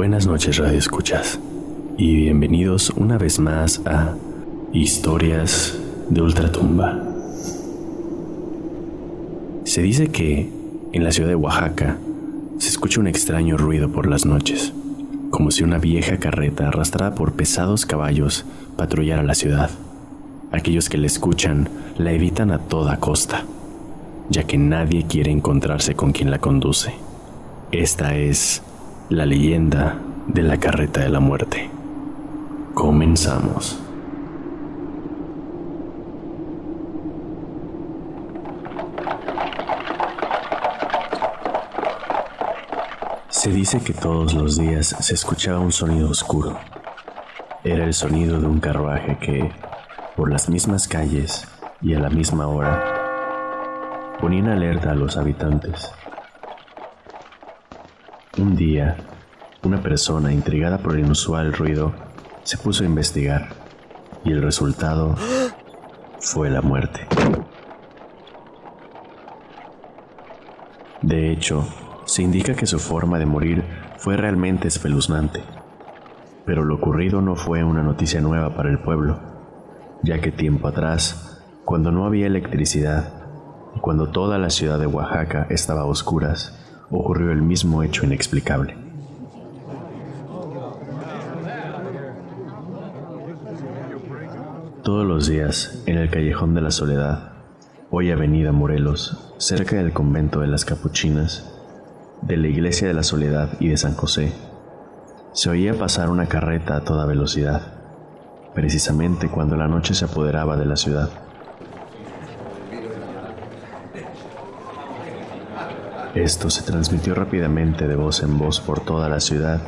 Buenas noches Radio Escuchas y bienvenidos una vez más a Historias de Ultratumba. Se dice que en la ciudad de Oaxaca se escucha un extraño ruido por las noches, como si una vieja carreta arrastrada por pesados caballos patrullara la ciudad. Aquellos que la escuchan la evitan a toda costa, ya que nadie quiere encontrarse con quien la conduce. Esta es la leyenda de la carreta de la muerte. Comenzamos. Se dice que todos los días se escuchaba un sonido oscuro. Era el sonido de un carruaje que, por las mismas calles y a la misma hora, ponía en alerta a los habitantes. Un día, una persona intrigada por el inusual ruido se puso a investigar y el resultado fue la muerte. De hecho, se indica que su forma de morir fue realmente espeluznante, pero lo ocurrido no fue una noticia nueva para el pueblo, ya que tiempo atrás, cuando no había electricidad y cuando toda la ciudad de Oaxaca estaba a oscuras, ocurrió el mismo hecho inexplicable. Todos los días, en el Callejón de la Soledad, hoy Avenida Morelos, cerca del convento de las Capuchinas, de la Iglesia de la Soledad y de San José, se oía pasar una carreta a toda velocidad, precisamente cuando la noche se apoderaba de la ciudad. Esto se transmitió rápidamente de voz en voz por toda la ciudad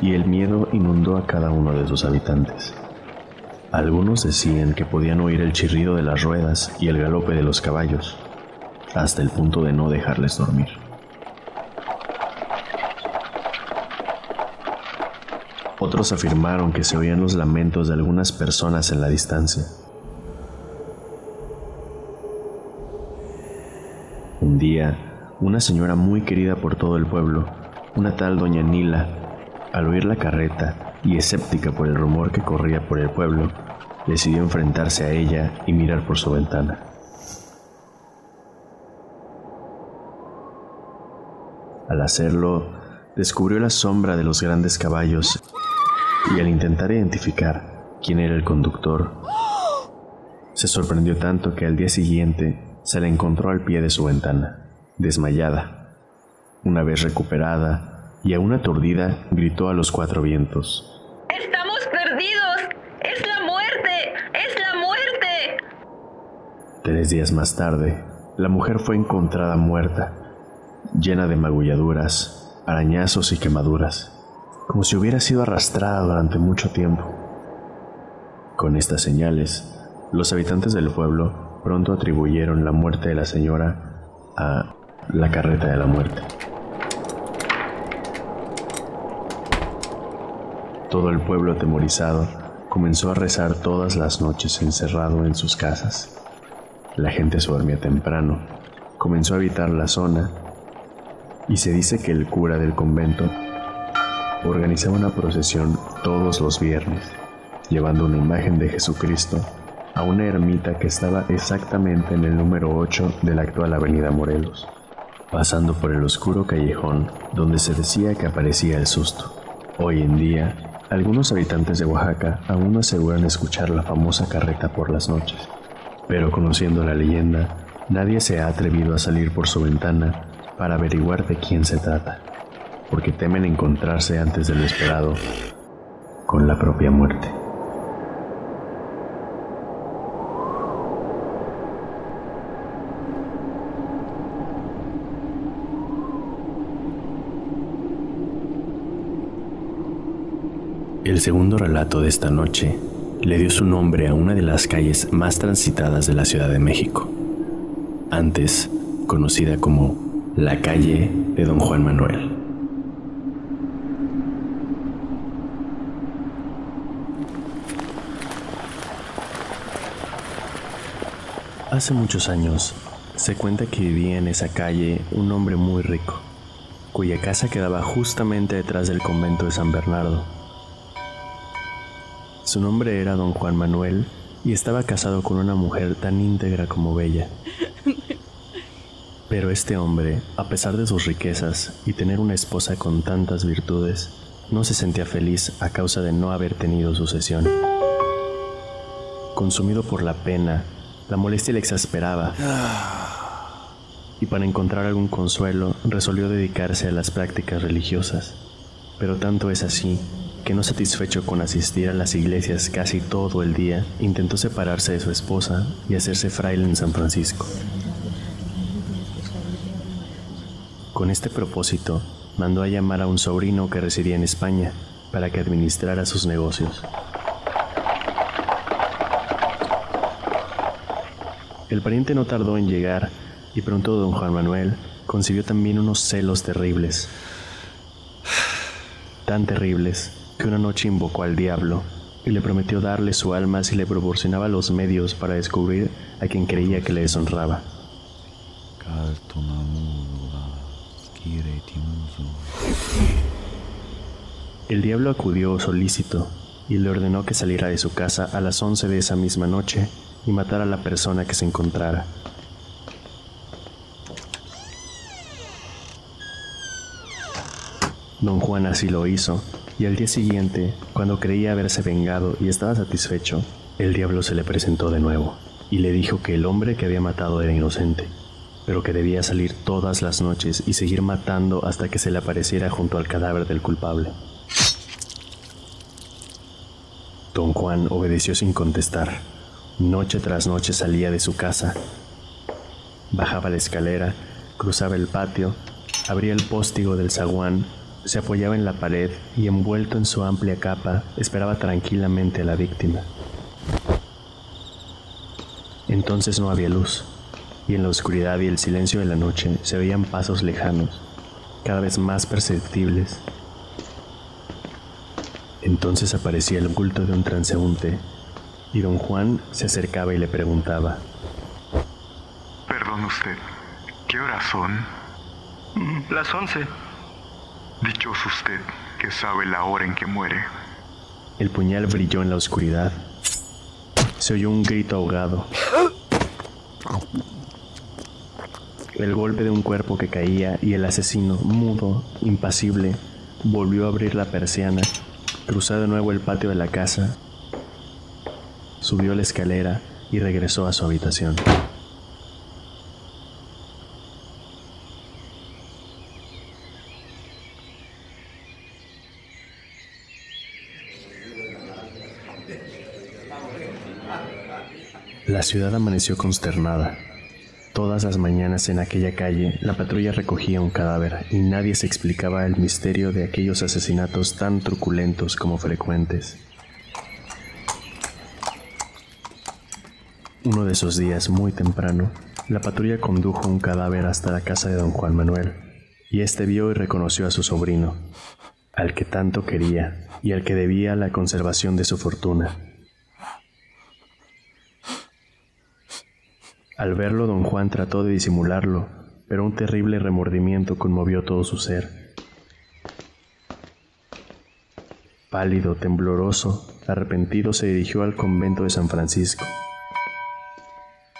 y el miedo inundó a cada uno de sus habitantes. Algunos decían que podían oír el chirrido de las ruedas y el galope de los caballos, hasta el punto de no dejarles dormir. Otros afirmaron que se oían los lamentos de algunas personas en la distancia. Una señora muy querida por todo el pueblo, una tal doña Nila, al oír la carreta y escéptica por el rumor que corría por el pueblo, decidió enfrentarse a ella y mirar por su ventana. Al hacerlo, descubrió la sombra de los grandes caballos y al intentar identificar quién era el conductor, se sorprendió tanto que al día siguiente se la encontró al pie de su ventana desmayada. Una vez recuperada y aún aturdida, gritó a los cuatro vientos. ¡Estamos perdidos! ¡Es la muerte! ¡Es la muerte! Tres días más tarde, la mujer fue encontrada muerta, llena de magulladuras, arañazos y quemaduras, como si hubiera sido arrastrada durante mucho tiempo. Con estas señales, los habitantes del pueblo pronto atribuyeron la muerte de la señora a la carreta de la muerte. Todo el pueblo atemorizado comenzó a rezar todas las noches encerrado en sus casas. La gente se dormía temprano, comenzó a habitar la zona y se dice que el cura del convento organizaba una procesión todos los viernes, llevando una imagen de Jesucristo a una ermita que estaba exactamente en el número 8 de la actual Avenida Morelos pasando por el oscuro callejón donde se decía que aparecía el susto. Hoy en día, algunos habitantes de Oaxaca aún aseguran escuchar la famosa carreta por las noches, pero conociendo la leyenda, nadie se ha atrevido a salir por su ventana para averiguar de quién se trata, porque temen encontrarse antes de lo esperado con la propia muerte. El segundo relato de esta noche le dio su nombre a una de las calles más transitadas de la Ciudad de México, antes conocida como la calle de Don Juan Manuel. Hace muchos años se cuenta que vivía en esa calle un hombre muy rico, cuya casa quedaba justamente detrás del convento de San Bernardo. Su nombre era don Juan Manuel y estaba casado con una mujer tan íntegra como bella. Pero este hombre, a pesar de sus riquezas y tener una esposa con tantas virtudes, no se sentía feliz a causa de no haber tenido sucesión. Consumido por la pena, la molestia le exasperaba. Y para encontrar algún consuelo, resolvió dedicarse a las prácticas religiosas. Pero tanto es así que no satisfecho con asistir a las iglesias casi todo el día, intentó separarse de su esposa y hacerse fraile en San Francisco. Con este propósito, mandó a llamar a un sobrino que residía en España para que administrara sus negocios. El pariente no tardó en llegar y pronto don Juan Manuel concibió también unos celos terribles. Tan terribles que una noche invocó al diablo y le prometió darle su alma si le proporcionaba los medios para descubrir a quien creía que le deshonraba. El diablo acudió solícito y le ordenó que saliera de su casa a las once de esa misma noche y matar a la persona que se encontrara. Don Juan así lo hizo, y al día siguiente, cuando creía haberse vengado y estaba satisfecho, el diablo se le presentó de nuevo y le dijo que el hombre que había matado era inocente, pero que debía salir todas las noches y seguir matando hasta que se le apareciera junto al cadáver del culpable. Don Juan obedeció sin contestar Noche tras noche salía de su casa. Bajaba la escalera, cruzaba el patio, abría el póstigo del zaguán, se apoyaba en la pared y envuelto en su amplia capa esperaba tranquilamente a la víctima. Entonces no había luz, y en la oscuridad y el silencio de la noche se veían pasos lejanos, cada vez más perceptibles. Entonces aparecía el culto de un transeúnte y don Juan se acercaba y le preguntaba. Perdón usted, ¿qué horas son? Las once. Dichoso usted que sabe la hora en que muere. El puñal brilló en la oscuridad. Se oyó un grito ahogado. El golpe de un cuerpo que caía y el asesino, mudo, impasible, volvió a abrir la persiana, cruzó de nuevo el patio de la casa subió la escalera y regresó a su habitación. La ciudad amaneció consternada. Todas las mañanas en aquella calle la patrulla recogía un cadáver y nadie se explicaba el misterio de aquellos asesinatos tan truculentos como frecuentes. Uno de esos días, muy temprano, la patrulla condujo un cadáver hasta la casa de don Juan Manuel, y éste vio y reconoció a su sobrino, al que tanto quería y al que debía la conservación de su fortuna. Al verlo, don Juan trató de disimularlo, pero un terrible remordimiento conmovió todo su ser. Pálido, tembloroso, arrepentido se dirigió al convento de San Francisco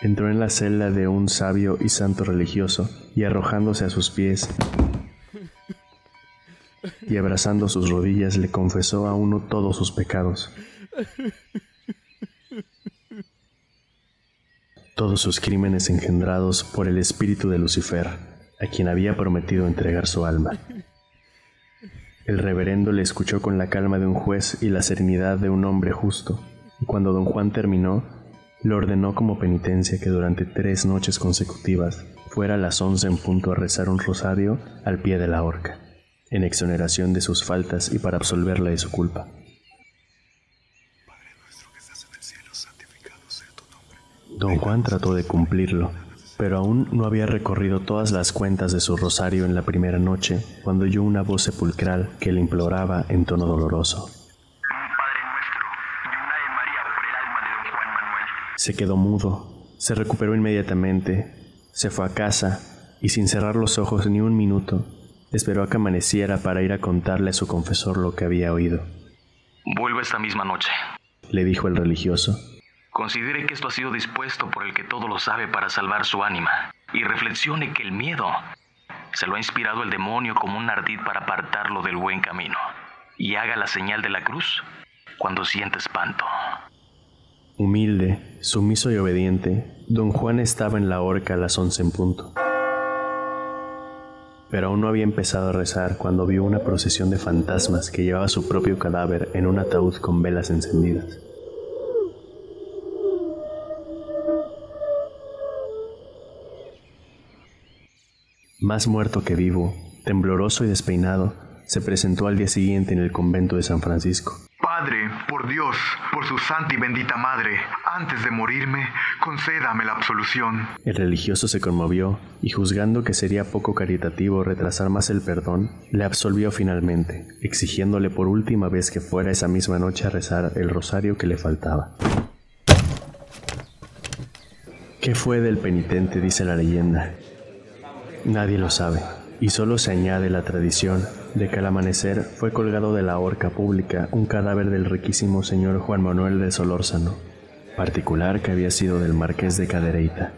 entró en la celda de un sabio y santo religioso y arrojándose a sus pies y abrazando sus rodillas le confesó a uno todos sus pecados. Todos sus crímenes engendrados por el espíritu de Lucifer, a quien había prometido entregar su alma. El reverendo le escuchó con la calma de un juez y la serenidad de un hombre justo, y cuando don Juan terminó, le ordenó como penitencia que durante tres noches consecutivas fuera a las once en punto a rezar un rosario al pie de la horca, en exoneración de sus faltas y para absolverla de su culpa. Don Juan trató de cumplirlo, pero aún no había recorrido todas las cuentas de su rosario en la primera noche cuando oyó una voz sepulcral que le imploraba en tono doloroso. Se quedó mudo, se recuperó inmediatamente, se fue a casa y sin cerrar los ojos ni un minuto, esperó a que amaneciera para ir a contarle a su confesor lo que había oído. Vuelvo esta misma noche, le dijo el religioso. Considere que esto ha sido dispuesto por el que todo lo sabe para salvar su ánima, y reflexione que el miedo se lo ha inspirado el demonio como un ardid para apartarlo del buen camino, y haga la señal de la cruz cuando siente espanto. Humilde, sumiso y obediente, don Juan estaba en la horca a las once en punto. Pero aún no había empezado a rezar cuando vio una procesión de fantasmas que llevaba su propio cadáver en un ataúd con velas encendidas. Más muerto que vivo, tembloroso y despeinado, se presentó al día siguiente en el convento de San Francisco. Padre, por Dios, por su santa y bendita madre, antes de morirme, concédame la absolución. El religioso se conmovió y juzgando que sería poco caritativo retrasar más el perdón, le absolvió finalmente, exigiéndole por última vez que fuera esa misma noche a rezar el rosario que le faltaba. ¿Qué fue del penitente? dice la leyenda. Nadie lo sabe, y solo se añade la tradición de que al amanecer fue colgado de la horca pública un cadáver del riquísimo señor Juan Manuel de Solórzano, particular que había sido del marqués de Cadereyta.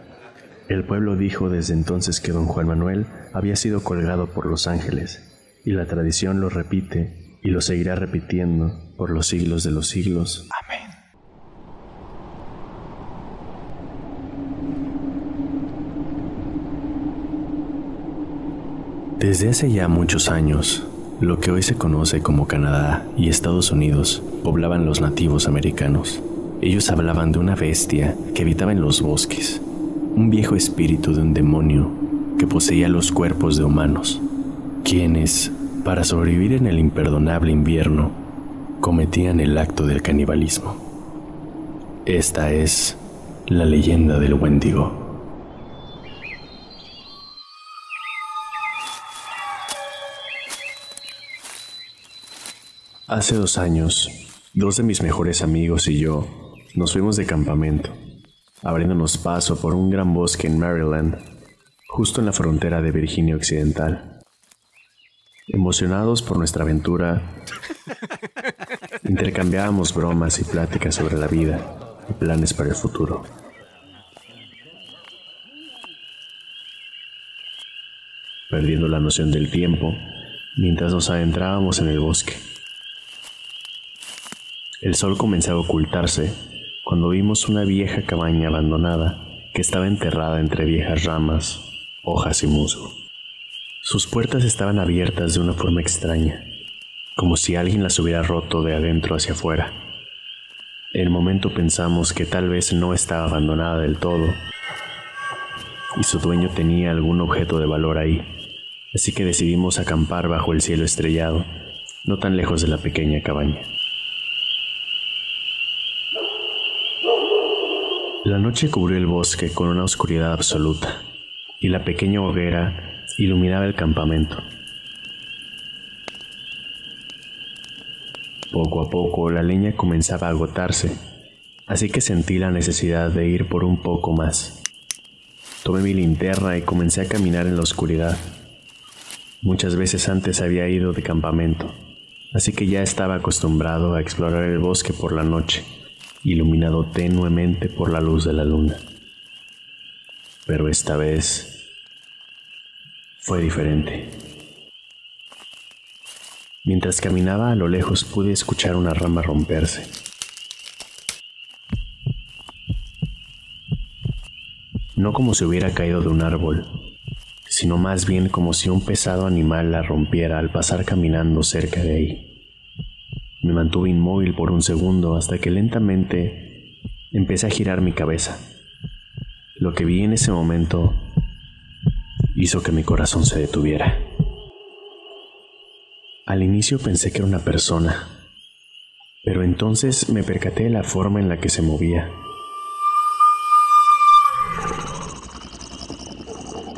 El pueblo dijo desde entonces que don Juan Manuel había sido colgado por los ángeles, y la tradición lo repite y lo seguirá repitiendo por los siglos de los siglos. Amén. Desde hace ya muchos años, lo que hoy se conoce como Canadá y Estados Unidos poblaban los nativos americanos. Ellos hablaban de una bestia que habitaba en los bosques, un viejo espíritu de un demonio que poseía los cuerpos de humanos, quienes, para sobrevivir en el imperdonable invierno, cometían el acto del canibalismo. Esta es la leyenda del Wendigo. Hace dos años, dos de mis mejores amigos y yo nos fuimos de campamento, abriéndonos paso por un gran bosque en Maryland, justo en la frontera de Virginia Occidental. Emocionados por nuestra aventura, intercambiábamos bromas y pláticas sobre la vida y planes para el futuro. Perdiendo la noción del tiempo mientras nos adentrábamos en el bosque. El sol comenzaba a ocultarse cuando vimos una vieja cabaña abandonada que estaba enterrada entre viejas ramas, hojas y musgo. Sus puertas estaban abiertas de una forma extraña, como si alguien las hubiera roto de adentro hacia afuera. En el momento pensamos que tal vez no estaba abandonada del todo y su dueño tenía algún objeto de valor ahí, así que decidimos acampar bajo el cielo estrellado, no tan lejos de la pequeña cabaña. La noche cubrió el bosque con una oscuridad absoluta, y la pequeña hoguera iluminaba el campamento. Poco a poco la leña comenzaba a agotarse, así que sentí la necesidad de ir por un poco más. Tomé mi linterna y comencé a caminar en la oscuridad. Muchas veces antes había ido de campamento, así que ya estaba acostumbrado a explorar el bosque por la noche iluminado tenuemente por la luz de la luna. Pero esta vez fue diferente. Mientras caminaba a lo lejos pude escuchar una rama romperse. No como si hubiera caído de un árbol, sino más bien como si un pesado animal la rompiera al pasar caminando cerca de ahí. Me mantuve inmóvil por un segundo hasta que lentamente empecé a girar mi cabeza. Lo que vi en ese momento hizo que mi corazón se detuviera. Al inicio pensé que era una persona, pero entonces me percaté de la forma en la que se movía.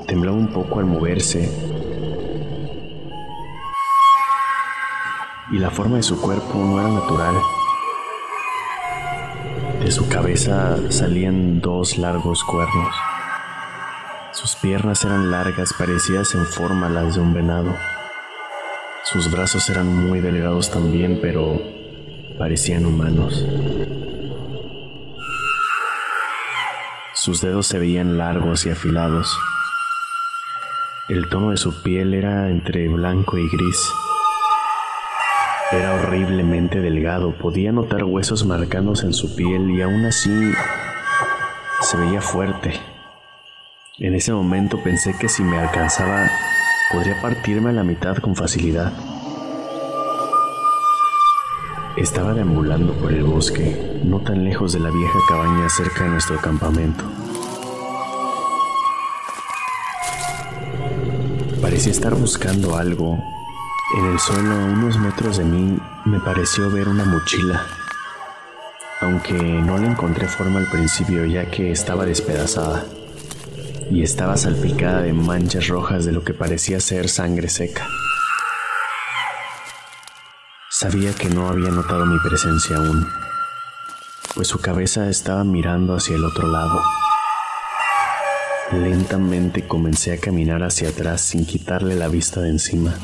Temblaba un poco al moverse y la forma de su cuerpo no era natural. De su cabeza salían dos largos cuernos. Sus piernas eran largas, parecidas en forma a las de un venado, Sus brazos eran muy delgados también, pero parecían humanos. Sus dedos se veían largos y afilados. El tono de su piel era entre blanco y gris. Era horriblemente delgado, podía notar huesos marcados en su piel y aún así se veía fuerte. En ese momento pensé que si me alcanzaba podría partirme a la mitad con facilidad. Estaba deambulando por el bosque, no tan lejos de la vieja cabaña cerca de nuestro campamento. Parecía estar buscando algo. En el suelo, a unos metros de mí, me pareció ver una mochila. Aunque no le encontré forma al principio ya que estaba despedazada y estaba salpicada de manchas rojas de lo que parecía ser sangre seca. Sabía que no había notado mi presencia aún, pues su cabeza estaba mirando hacia el otro lado. Lentamente comencé a caminar hacia atrás sin quitarle la vista de encima.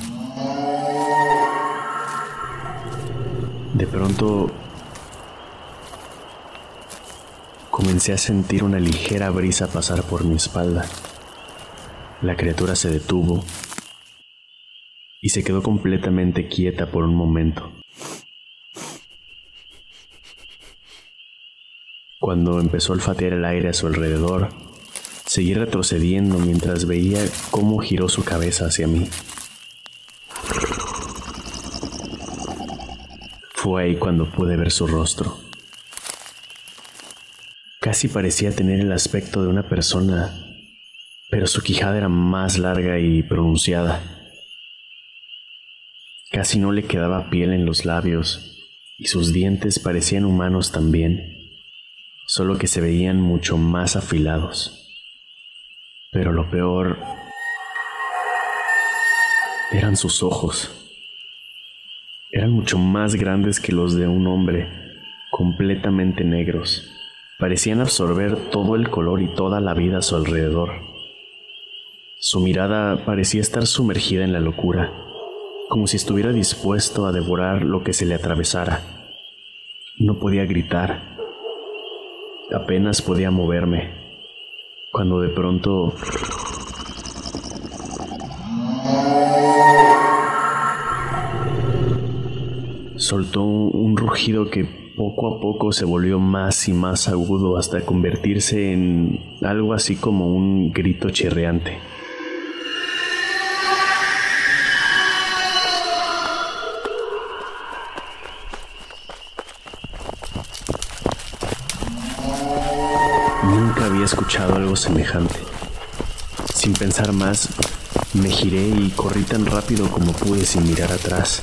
De pronto comencé a sentir una ligera brisa pasar por mi espalda. La criatura se detuvo y se quedó completamente quieta por un momento. Cuando empezó a olfatear el aire a su alrededor, seguí retrocediendo mientras veía cómo giró su cabeza hacia mí. Fue ahí cuando pude ver su rostro. Casi parecía tener el aspecto de una persona, pero su quijada era más larga y pronunciada. Casi no le quedaba piel en los labios y sus dientes parecían humanos también, solo que se veían mucho más afilados. Pero lo peor eran sus ojos. Eran mucho más grandes que los de un hombre, completamente negros parecían absorber todo el color y toda la vida a su alrededor. Su mirada parecía estar sumergida en la locura, como si estuviera dispuesto a devorar lo que se le atravesara. No podía gritar, apenas podía moverme, cuando de pronto soltó un rugido que poco a poco se volvió más y más agudo hasta convertirse en algo así como un grito chirreante. Nunca había escuchado algo semejante. Sin pensar más, me giré y corrí tan rápido como pude sin mirar atrás.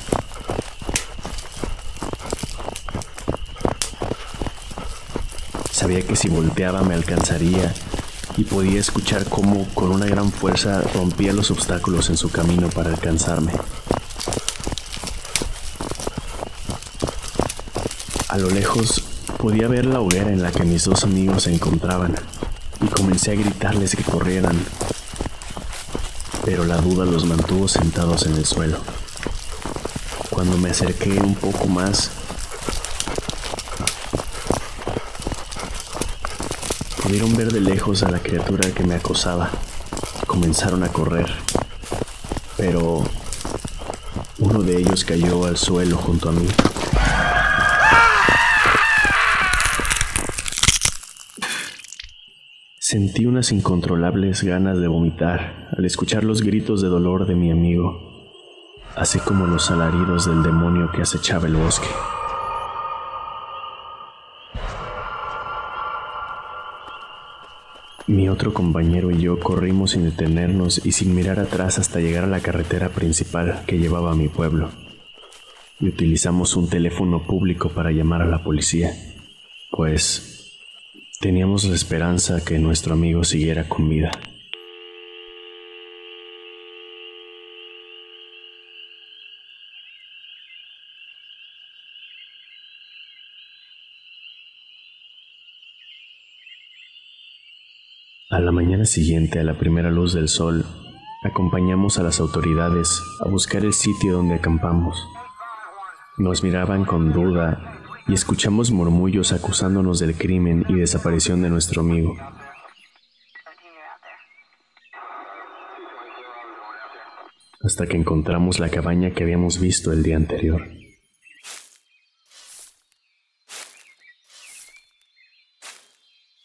Sabía que si volteaba me alcanzaría y podía escuchar cómo con una gran fuerza rompía los obstáculos en su camino para alcanzarme. A lo lejos podía ver la hoguera en la que mis dos amigos se encontraban y comencé a gritarles que corrieran, pero la duda los mantuvo sentados en el suelo. Cuando me acerqué un poco más, Pudieron ver de lejos a la criatura que me acosaba. Comenzaron a correr, pero uno de ellos cayó al suelo junto a mí. Sentí unas incontrolables ganas de vomitar al escuchar los gritos de dolor de mi amigo, así como los alaridos del demonio que acechaba el bosque. Mi otro compañero y yo corrimos sin detenernos y sin mirar atrás hasta llegar a la carretera principal que llevaba a mi pueblo. Y utilizamos un teléfono público para llamar a la policía, pues teníamos la esperanza que nuestro amigo siguiera con vida. A la mañana siguiente, a la primera luz del sol, Acompañamos a las autoridades a buscar el sitio donde acampamos. Nos miraban con duda y escuchamos murmullos acusándonos del crimen y desaparición de nuestro amigo. Hasta que encontramos la cabaña que habíamos visto el día anterior.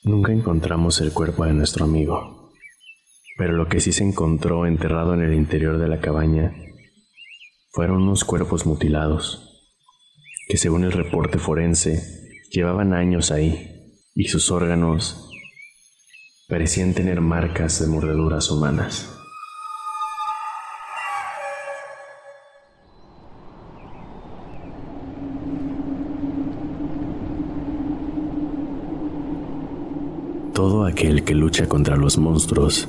Nunca encontramos el cuerpo de nuestro amigo, pero lo que sí se encontró enterrado en el interior de la cabaña fueron unos cuerpos mutilados, que según el reporte forense llevaban años ahí y sus órganos parecían tener marcas de mordeduras humanas. Todo aquel que lucha contra los monstruos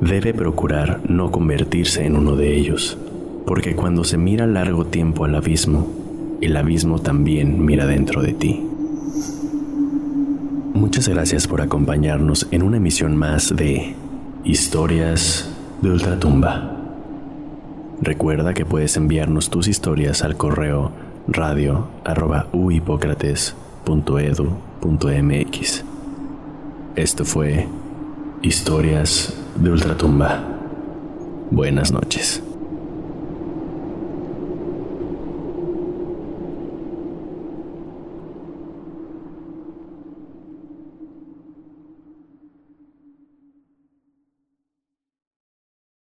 debe procurar no convertirse en uno de ellos, porque cuando se mira largo tiempo al abismo, el abismo también mira dentro de ti. Muchas gracias por acompañarnos en una emisión más de Historias de Ultratumba. Recuerda que puedes enviarnos tus historias al correo radio.uhipócrates.edu.mx. Esto fue Historias de Ultratumba. Buenas noches.